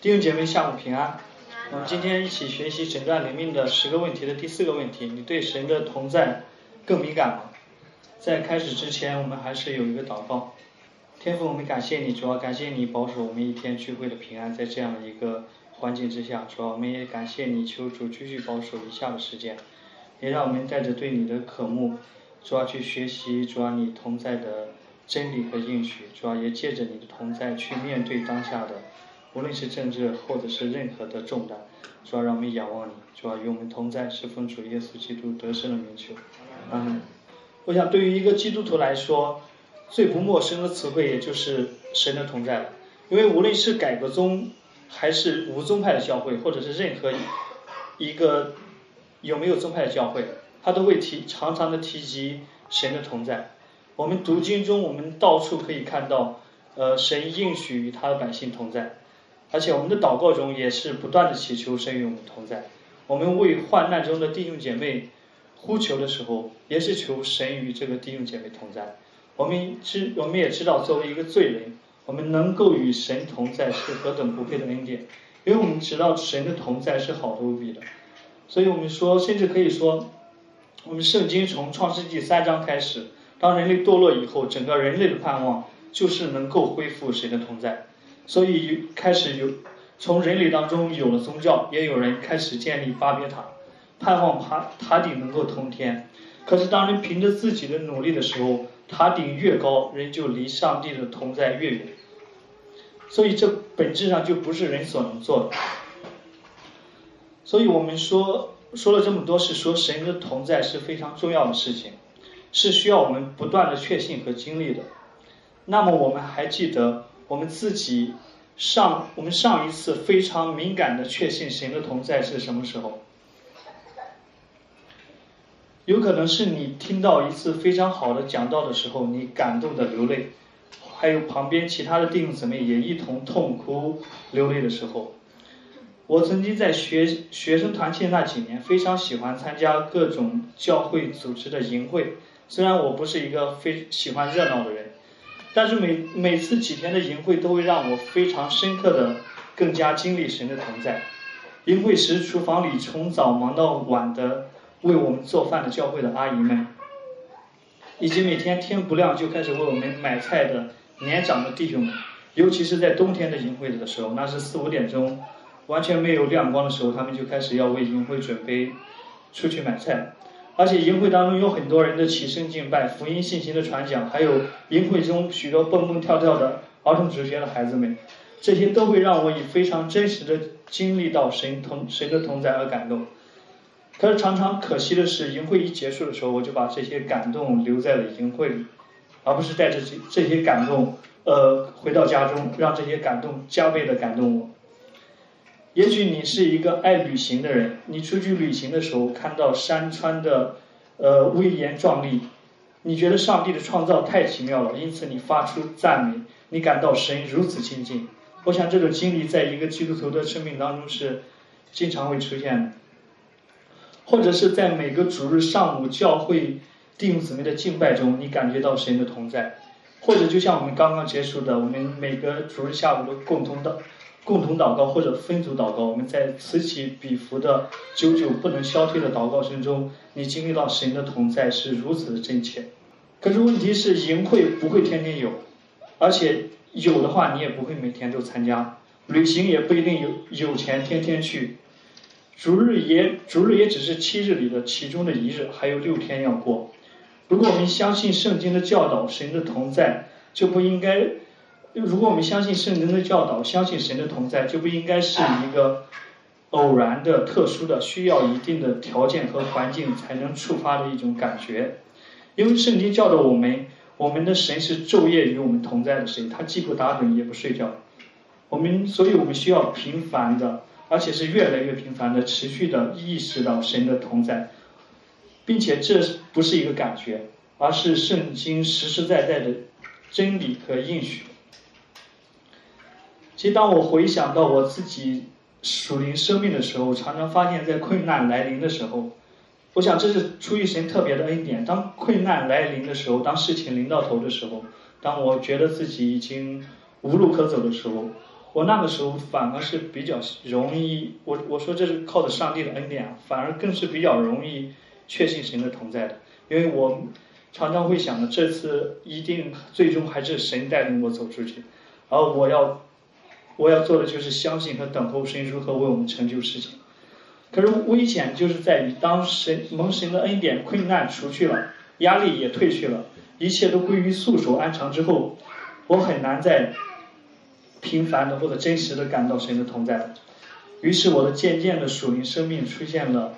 弟兄姐妹，下午平安。我们今天一起学习诊断灵命的十个问题的第四个问题：你对神的同在更敏感吗？在开始之前，我们还是有一个祷告。天父，我们感谢你，主要感谢你保守我们一天聚会的平安，在这样的一个环境之下，主要我们也感谢你，求主继续保守以下的时间，也让我们带着对你的渴慕，主要去学习主要你同在的真理和应许，主要也借着你的同在去面对当下的，无论是政治或者是任何的重担，主要让我们仰望你，主要与我们同在，是奉主耶稣基督得胜的名求。嗯。我想，对于一个基督徒来说，最不陌生的词汇也就是神的同在了。因为无论是改革宗，还是无宗派的教会，或者是任何一个有没有宗派的教会，他都会提常常的提及神的同在。我们读经中，我们到处可以看到，呃，神应许与他的百姓同在，而且我们的祷告中也是不断的祈求神与我们同在。我们为患难中的弟兄姐妹。呼求的时候，也是求神与这个弟兄姐妹同在。我们知，我们也知道，作为一个罪人，我们能够与神同在是何等不配的恩典。因为我们知道神的同在是好的无比的，所以我们说，甚至可以说，我们圣经从创世纪三章开始，当人类堕落以后，整个人类的盼望就是能够恢复神的同在。所以开始有从人类当中有了宗教，也有人开始建立巴别塔。盼望爬塔顶能够通天，可是当人凭着自己的努力的时候，塔顶越高，人就离上帝的同在越远。所以这本质上就不是人所能做的。所以我们说说了这么多，是说神的同在是非常重要的事情，是需要我们不断的确信和经历的。那么我们还记得我们自己上我们上一次非常敏感的确信神的同在是什么时候？有可能是你听到一次非常好的讲道的时候，你感动的流泪，还有旁边其他的弟兄姊妹也一同痛哭流泪的时候。我曾经在学学生团契那几年，非常喜欢参加各种教会组织的营会。虽然我不是一个非喜欢热闹的人，但是每每次几天的营会都会让我非常深刻的更加经历神的同在。营会时，厨房里从早忙到晚的。为我们做饭的教会的阿姨们，以及每天天不亮就开始为我们买菜的年长的弟兄们，尤其是在冬天的营会的时候，那是四五点钟，完全没有亮光的时候，他们就开始要为营会准备出去买菜。而且营会当中有很多人的起身敬拜、福音信息的传讲，还有营会中许多蹦蹦跳跳的儿童主学的孩子们，这些都会让我以非常真实的经历到神同神的同在而感动。可是常常可惜的是，营会一结束的时候，我就把这些感动留在了营会里，而不是带着这这些感动，呃，回到家中，让这些感动加倍的感动我。也许你是一个爱旅行的人，你出去旅行的时候，看到山川的，呃，威严壮丽，你觉得上帝的创造太奇妙了，因此你发出赞美，你感到神如此亲近。我想这种经历在一个基督徒的生命当中是经常会出现的。或者是在每个主日上午教会弟兄姊妹的敬拜中，你感觉到神的同在；或者就像我们刚刚结束的，我们每个主日下午的共同的共同祷告或者分组祷告，我们在此起彼伏的久久不能消退的祷告声中，你经历到神的同在是如此的真切。可是问题是，营会不会天天有，而且有的话，你也不会每天都参加；旅行也不一定有有钱天天去。逐日也，逐日也只是七日里的其中的一日，还有六天要过。如果我们相信圣经的教导，神的同在，就不应该；如果我们相信圣经的教导，相信神的同在，就不应该是一个偶然的、特殊的、需要一定的条件和环境才能触发的一种感觉。因为圣经教导我们，我们的神是昼夜与我们同在的神，他既不打盹也不睡觉。我们，所以我们需要频繁的。而且是越来越频繁的、持续的意识到神的同在，并且这不是一个感觉，而是圣经实实在在的真理和应许。其实，当我回想到我自己属灵生命的时候，常常发现，在困难来临的时候，我想这是出于神特别的恩典。当困难来临的时候，当事情临到头的时候，当我觉得自己已经无路可走的时候。我那个时候反而是比较容易，我我说这是靠着上帝的恩典，反而更是比较容易确信神的同在的，因为我常常会想着这次一定最终还是神带领我走出去，而我要我要做的就是相信和等候神如何为我们成就事情。可是危险就是在于当神蒙神的恩典困难除去了，压力也退去了，一切都归于束手安常之后，我很难在。频繁的或者真实的感到神的同在，于是我的渐渐的属灵生命出现了，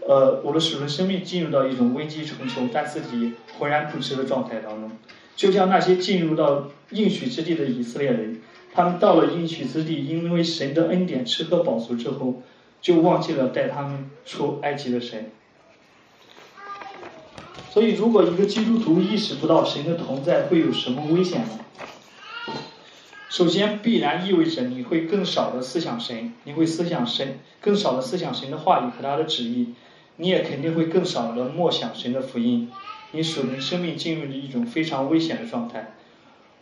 呃，我的属灵生命进入到一种危机重重但自己浑然不知的状态当中，就像那些进入到应许之地的以色列人，他们到了应许之地，因为神的恩典吃喝饱足之后，就忘记了带他们出埃及的神。所以，如果一个基督徒意识不到神的同在，会有什么危险呢？首先，必然意味着你会更少的思想神，你会思想神，更少的思想神的话语和他的旨意，你也肯定会更少的默想神的福音，你属灵生命进入了一种非常危险的状态。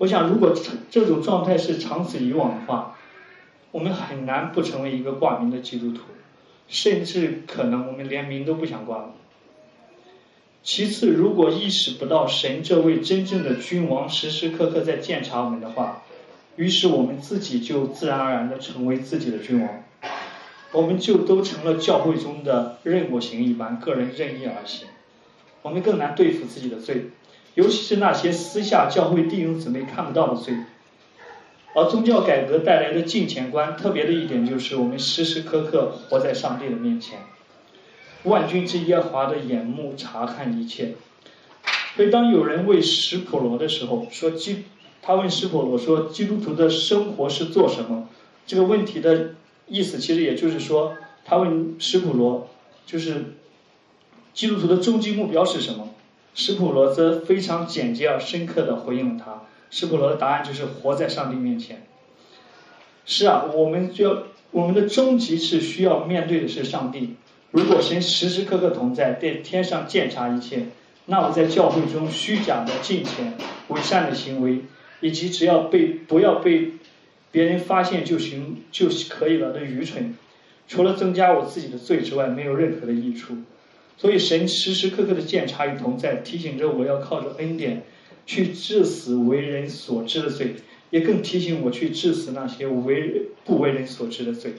我想，如果这种状态是长此以往的话，我们很难不成为一个挂名的基督徒，甚至可能我们连名都不想挂了。其次，如果意识不到神这位真正的君王时时刻刻在监察我们的话，于是我们自己就自然而然的成为自己的君王，我们就都成了教会中的任我行一般，个人任意而行。我们更难对付自己的罪，尤其是那些私下教会弟兄姊妹看不到的罪。而宗教改革带来的金钱观，特别的一点就是我们时时刻刻活在上帝的面前，万军之耶和华的眼目查看一切。所以当有人为石普罗的时候说基。他问师傅：“我说基督徒的生活是做什么？”这个问题的意思其实也就是说，他问石普罗，就是基督徒的终极目标是什么？石普罗则非常简洁而深刻地回应了他。施普罗的答案就是活在上帝面前。是啊，我们就要我们的终极是需要面对的是上帝。如果神时时刻刻同在，在天上监察一切，那我在教会中虚假的金钱、伪善的行为。以及只要被不要被别人发现就行就可以了的愚蠢，除了增加我自己的罪之外，没有任何的益处。所以神时时刻刻的监察与同在，提醒着我要靠着恩典去致死为人所知的罪，也更提醒我去致死那些为不为人所知的罪。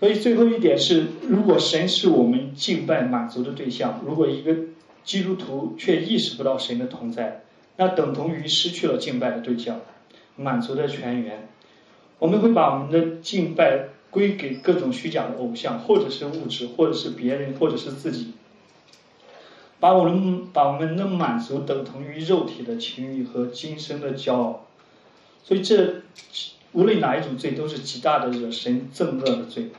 所以最后一点是，如果神是我们敬拜满足的对象，如果一个基督徒却意识不到神的同在。那等同于失去了敬拜的对象，满足的泉源。我们会把我们的敬拜归给各种虚假的偶像，或者是物质，或者是别人，或者是自己。把我们把我们的满足等同于肉体的情欲和今生的骄傲。所以这无论哪一种罪，都是极大的惹神憎恶的罪。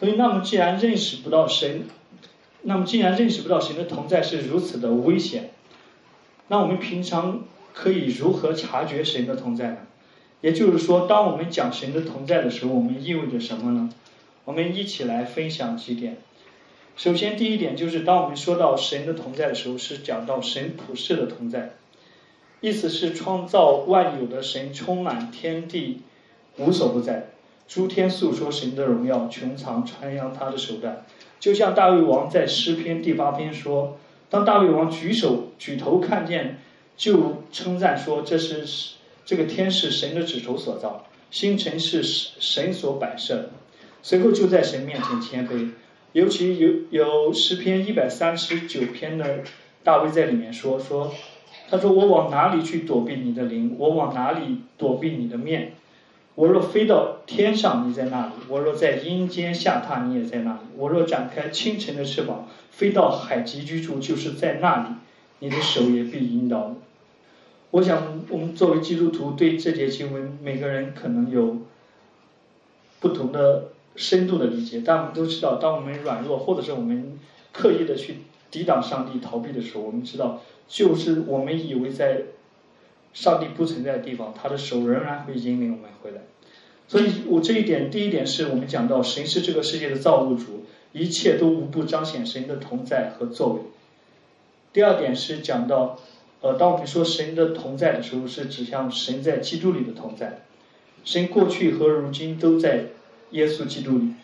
所以，那么既然认识不到神，那么既然认识不到神的同在是如此的危险。那我们平常可以如何察觉神的同在呢？也就是说，当我们讲神的同在的时候，我们意味着什么呢？我们一起来分享几点。首先，第一点就是，当我们说到神的同在的时候，是讲到神普世的同在，意思是创造万有的神充满天地，无所不在，诸天诉说神的荣耀，穹苍传扬他的手段。就像大卫王在诗篇第八篇说。当大卫王举手举头看见，就称赞说：“这是这个天是神的指头所造，星辰是神所摆设。”随后就在神面前谦卑。尤其有有诗篇一百三十九篇的大卫在里面说说，他说：“我往哪里去躲避你的灵？我往哪里躲避你的面？我若飞到天上，你在那里；我若在阴间下榻，你也在那里；我若展开清晨的翅膀。”飞到海极居住，就是在那里，你的手也必引导。我我想，我们作为基督徒，对这节经文，每个人可能有不同的深度的理解。但我们都知道，当我们软弱，或者是我们刻意的去抵挡上帝、逃避的时候，我们知道，就是我们以为在上帝不存在的地方，他的手仍然会引领我们回来。所以我这一点，第一点是我们讲到，神是这个世界的造物主。一切都无不彰显神的同在和作为。第二点是讲到，呃，当我们说神的同在的时候，是指向神在基督里的同在。神过去和如今都在耶稣基督里。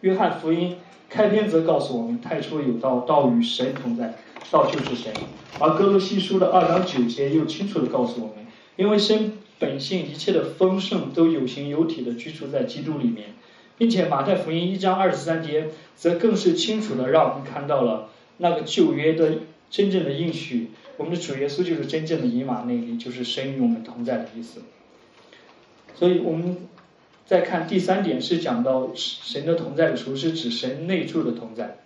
约翰福音开篇则告诉我们：太初有道，道与神同在，道就是神。而哥罗西书的二章九节又清楚地告诉我们：因为神本性一切的丰盛都有形有体的居住在基督里面，并且马太福音一章二十三节则更是清楚地让我们看到了那个旧约的真正的应许。我们的主耶稣就是真正的以马内利，就是神与我们同在的意思。所以我们再看第三点，是讲到神的同在的时候，是指神内住的同在。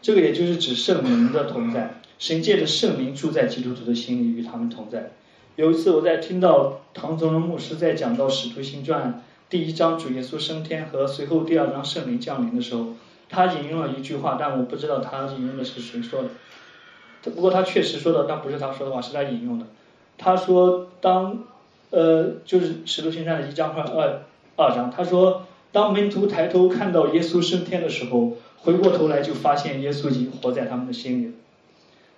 这个也就是指圣灵的同在，神借着圣灵住在基督徒的心里，与他们同在。有一次我在听到唐宗仁牧师在讲到《使徒行传》第一章主耶稣升天和随后第二章圣灵降临的时候，他引用了一句话，但我不知道他引用的是谁说的。不过他确实说的，但不是他说的话，是他引用的。他说当。呃，就是《使徒行传》的一章和二二章，他说，当门徒抬头看到耶稣升天的时候，回过头来就发现耶稣已经活在他们的心里了。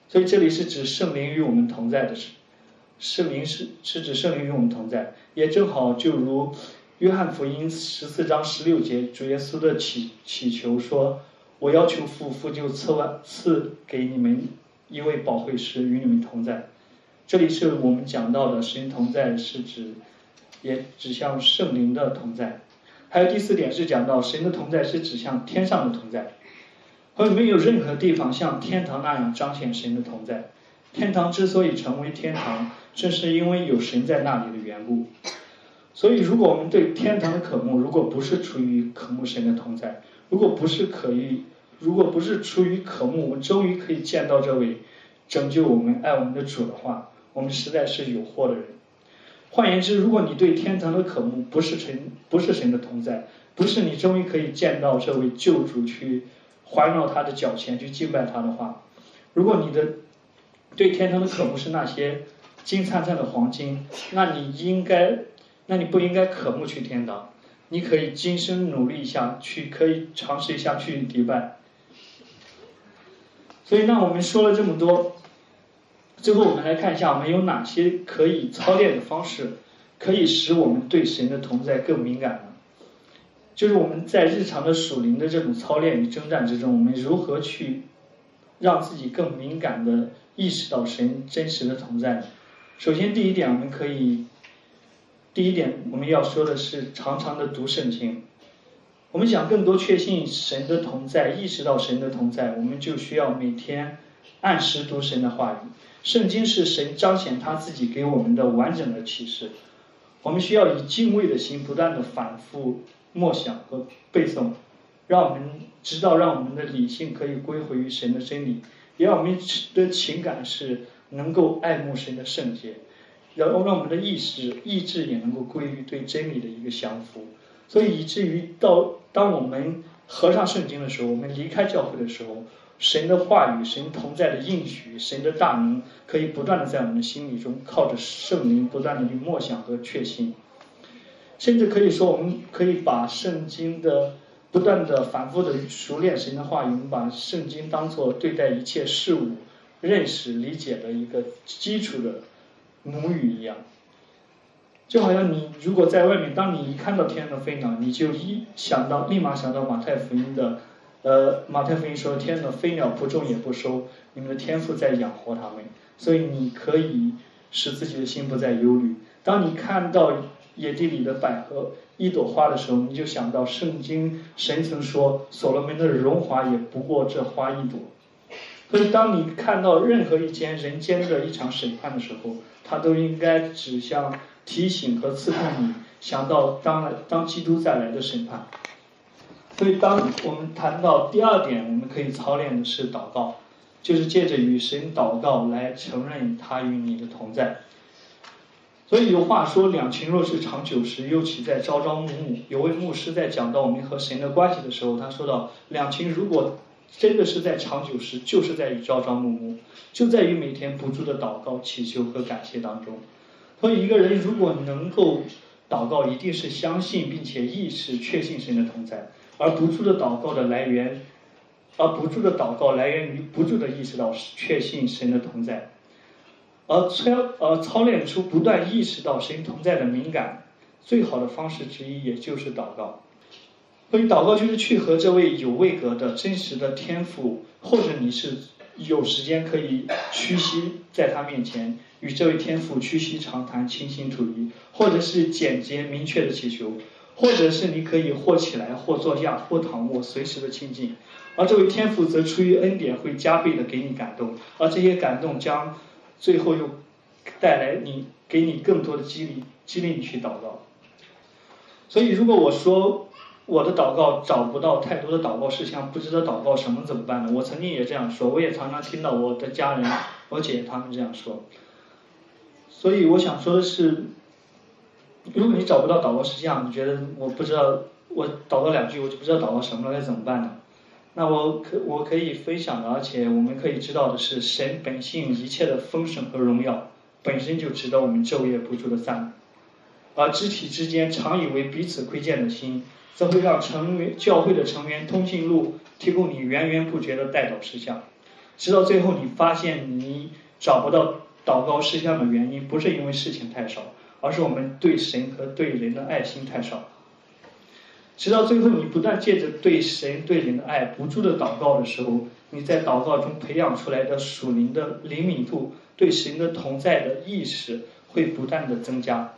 所以这里是指圣灵与我们同在的是，圣灵是是指圣灵与我们同在，也正好就如约翰福音十四章十六节主耶稣的祈祈求说：“我要求父，父就赐万赐给你们一位宝会师与你们同在。”这里是我们讲到的神同在，是指也指向圣灵的同在。还有第四点是讲到神的同在是指向天上的同在，和没有任何地方像天堂那样彰显神的同在。天堂之所以成为天堂，正是因为有神在那里的缘故。所以，如果我们对天堂的渴慕，如果不是出于渴慕神的同在，如果不是可以，如果不是出于渴慕，我们终于可以见到这位拯救我们、爱我们的主的话。我们实在是有祸的人。换言之，如果你对天堂的渴慕不是神，不是神的同在，不是你终于可以见到这位救主去环绕他的脚前去敬拜他的话，如果你的对天堂的渴慕是那些金灿灿的黄金，那你应该，那你不应该渴慕去天堂。你可以今生努力一下去，可以尝试一下去迪拜。所以，那我们说了这么多。最后，我们来看一下，我们有哪些可以操练的方式，可以使我们对神的同在更敏感呢？就是我们在日常的属灵的这种操练与征战之中，我们如何去让自己更敏感的意识到神真实的同在？首先，第一点，我们可以，第一点我们要说的是常常的读圣经。我们想更多确信神的同在，意识到神的同在，我们就需要每天按时读神的话语。圣经是神彰显他自己给我们的完整的启示，我们需要以敬畏的心不断的反复默想和背诵，让我们知道，让我们的理性可以归回于神的真理，也让我们的情感是能够爱慕神的圣洁，然后让我们的意识意志也能够归于对真理的一个降服，所以以至于到当我们合上圣经的时候，我们离开教会的时候。神的话语，神同在的应许，神的大能，可以不断的在我们的心里中，靠着圣灵不断的去默想和确信，甚至可以说，我们可以把圣经的不断的反复的熟练神的话语，我们把圣经当做对待一切事物认识理解的一个基础的母语一样，就好像你如果在外面，当你一看到天上的飞鸟，你就一想到，立马想到马太福音的。呃，马太福音说：“天上的飞鸟不种也不收，你们的天赋在养活他们，所以你可以使自己的心不再忧虑。当你看到野地里的百合一朵花的时候，你就想到圣经神曾说，所罗门的荣华也不过这花一朵。所以，当你看到任何一件人间的一场审判的时候，它都应该指向提醒和刺痛你，想到当来当基督再来的审判。”所以，当我们谈到第二点，我们可以操练的是祷告，就是借着与神祷告来承认他与你的同在。所以有话说，两情若是长久时，又岂在朝朝暮暮？有位牧师在讲到我们和神的关系的时候，他说到，两情如果真的是在长久时，就是在于朝朝暮暮，就在于每天不住的祷告、祈求和感谢当中。所以，一个人如果能够祷告，一定是相信并且意识、确信神的同在。而不住的祷告的来源，而不住的祷告来源于不住的意识到确信神的同在，而操而操练出不断意识到神同在的敏感，最好的方式之一也就是祷告。所以祷告就是去和这位有位格的真实的天赋，或者你是有时间可以屈膝在他面前，与这位天赋屈膝长谈，倾心吐意，或者是简洁明确的祈求，或者是你可以或起来，或坐下，或躺卧，随时的亲近。而这位天赋则出于恩典，会加倍的给你感动，而这些感动将最后又带来你给你更多的激励，激励你去祷告。所以如果我说，我的祷告找不到太多的祷告事项，不知道祷告什么怎么办呢？我曾经也这样说，我也常常听到我的家人、我姐他们这样说。所以我想说的是，如果你找不到祷告事项，你觉得我不知道，我祷告两句我就不知道祷告什么了，该怎么办呢？那我可我可以分享的，而且我们可以知道的是，神本性一切的丰盛和荣耀，本身就值得我们昼夜不住的赞美。而肢体之间常以为彼此亏欠的心。则会让成员教会的成员通讯录提供你源源不绝的代祷事项，直到最后你发现你找不到祷告事项的原因，不是因为事情太少，而是我们对神和对人的爱心太少。直到最后你不断借着对神对人的爱不住的祷告的时候，你在祷告中培养出来的属灵的灵敏度，对神的同在的意识会不断的增加。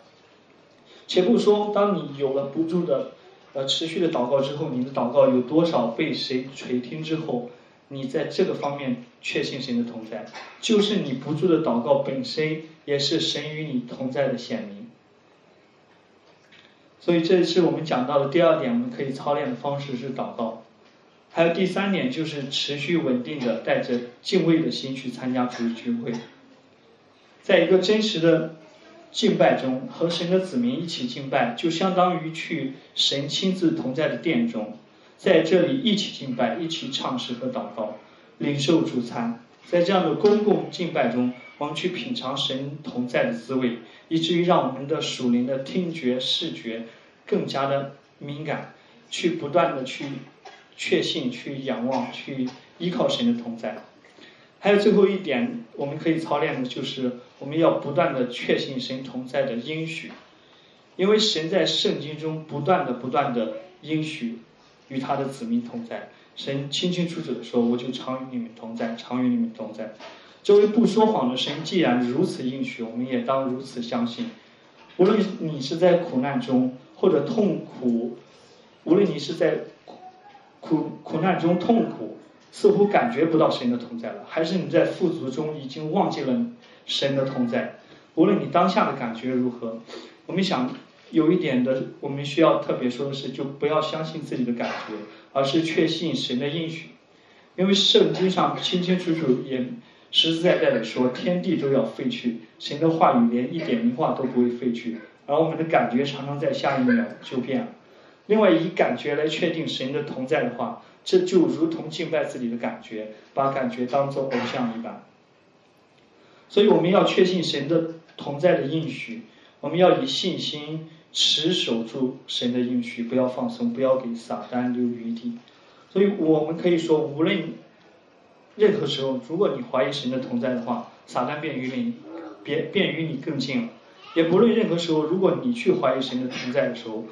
且不说当你有了不住的。呃，持续的祷告之后，你的祷告有多少被谁垂听之后，你在这个方面确信神的同在，就是你不住的祷告本身也是神与你同在的显明。所以这是我们讲到的第二点，我们可以操练的方式是祷告。还有第三点就是持续稳定的带着敬畏的心去参加主日聚会，在一个真实的。敬拜中和神的子民一起敬拜，就相当于去神亲自同在的殿中，在这里一起敬拜，一起唱诗和祷告，领受主餐。在这样的公共敬拜中，我们去品尝神同在的滋味，以至于让我们的属灵的听觉、视觉更加的敏感，去不断的去确信、去仰望、去依靠神的同在。还有最后一点，我们可以操练的就是我们要不断的确信神同在的应许，因为神在圣经中不断的不断的应许与他的子民同在，神清清楚楚的说，我就常与你们同在，常与你们同在。这位不说谎的神既然如此应许，我们也当如此相信。无论你是在苦难中或者痛苦，无论你是在苦苦苦难中痛苦。似乎感觉不到神的同在了，还是你在富足中已经忘记了神的同在？无论你当下的感觉如何，我们想有一点的，我们需要特别说的是，就不要相信自己的感觉，而是确信神的应许。因为圣经上清清楚楚也实实在在的说，天地都要废去，神的话语连一点名话都不会废去，而我们的感觉常常在下一秒就变了。另外，以感觉来确定神的同在的话。这就如同敬拜自己的感觉，把感觉当做偶像一般。所以我们要确信神的同在的应许，我们要以信心持守住神的应许，不要放松，不要给撒旦留余地。所以我们可以说，无论任何时候，如果你怀疑神的同在的话，撒旦便与你便便与你更近了；也不论任何时候，如果你去怀疑神的同在的时候。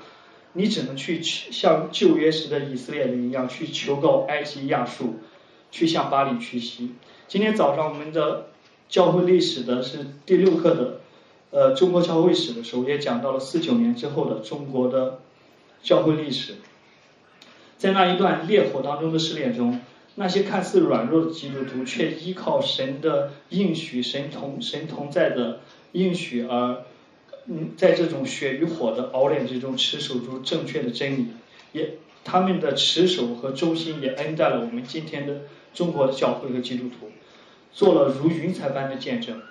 你只能去像旧约时的以色列人一样去求告埃及亚述，去向巴黎屈膝。今天早上我们的教会历史的是第六课的，呃，中国教会史的时候也讲到了四九年之后的中国的教会历史。在那一段烈火当中的试炼中，那些看似软弱的基督徒却依靠神的应许、神同神同在的应许而。嗯，在这种血与火的熬炼之中，持守住正确的真理，也他们的持守和忠心也恩待了我们今天的中国的教会和基督徒，做了如云彩般的见证。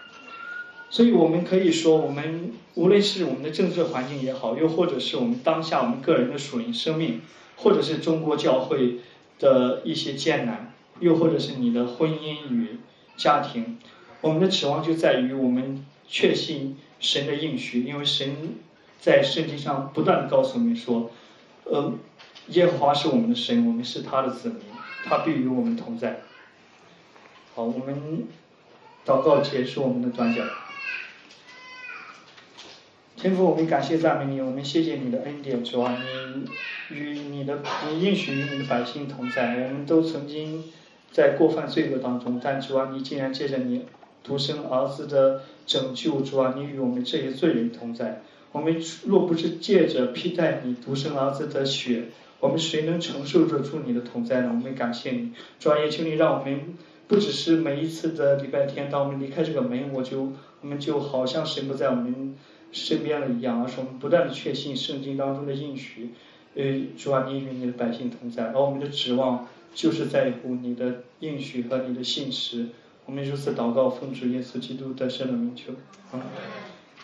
所以我们可以说，我们无论是我们的政治环境也好，又或者是我们当下我们个人的属灵生命，或者是中国教会的一些艰难，又或者是你的婚姻与家庭，我们的指望就在于我们确信。神的应许，因为神在圣经上不断告诉我们说，呃，耶和华是我们的神，我们是他的子民，他必与我们同在。好，我们祷告结束我们的短讲。天父，我们感谢赞美你，我们谢谢你的恩典，主啊，你与你的你应许与你的百姓同在。我们都曾经在过犯罪恶当中，但主啊，你竟然借着你独生儿子的拯救，主啊，你与我们这些罪人同在。我们若不是借着披戴你独生儿子的血，我们谁能承受得住你的同在呢？我们感谢你，主啊，也求你让我们不只是每一次的礼拜天，当我们离开这个门，我就我们就好像神不在我们。身边了一样，而是我们不断的确信圣经当中的应许，呃，主啊，你与你的百姓同在，而我们的指望就是在乎你的应许和你的信实。我们如此祷告，奉主耶稣基督的圣名求，啊。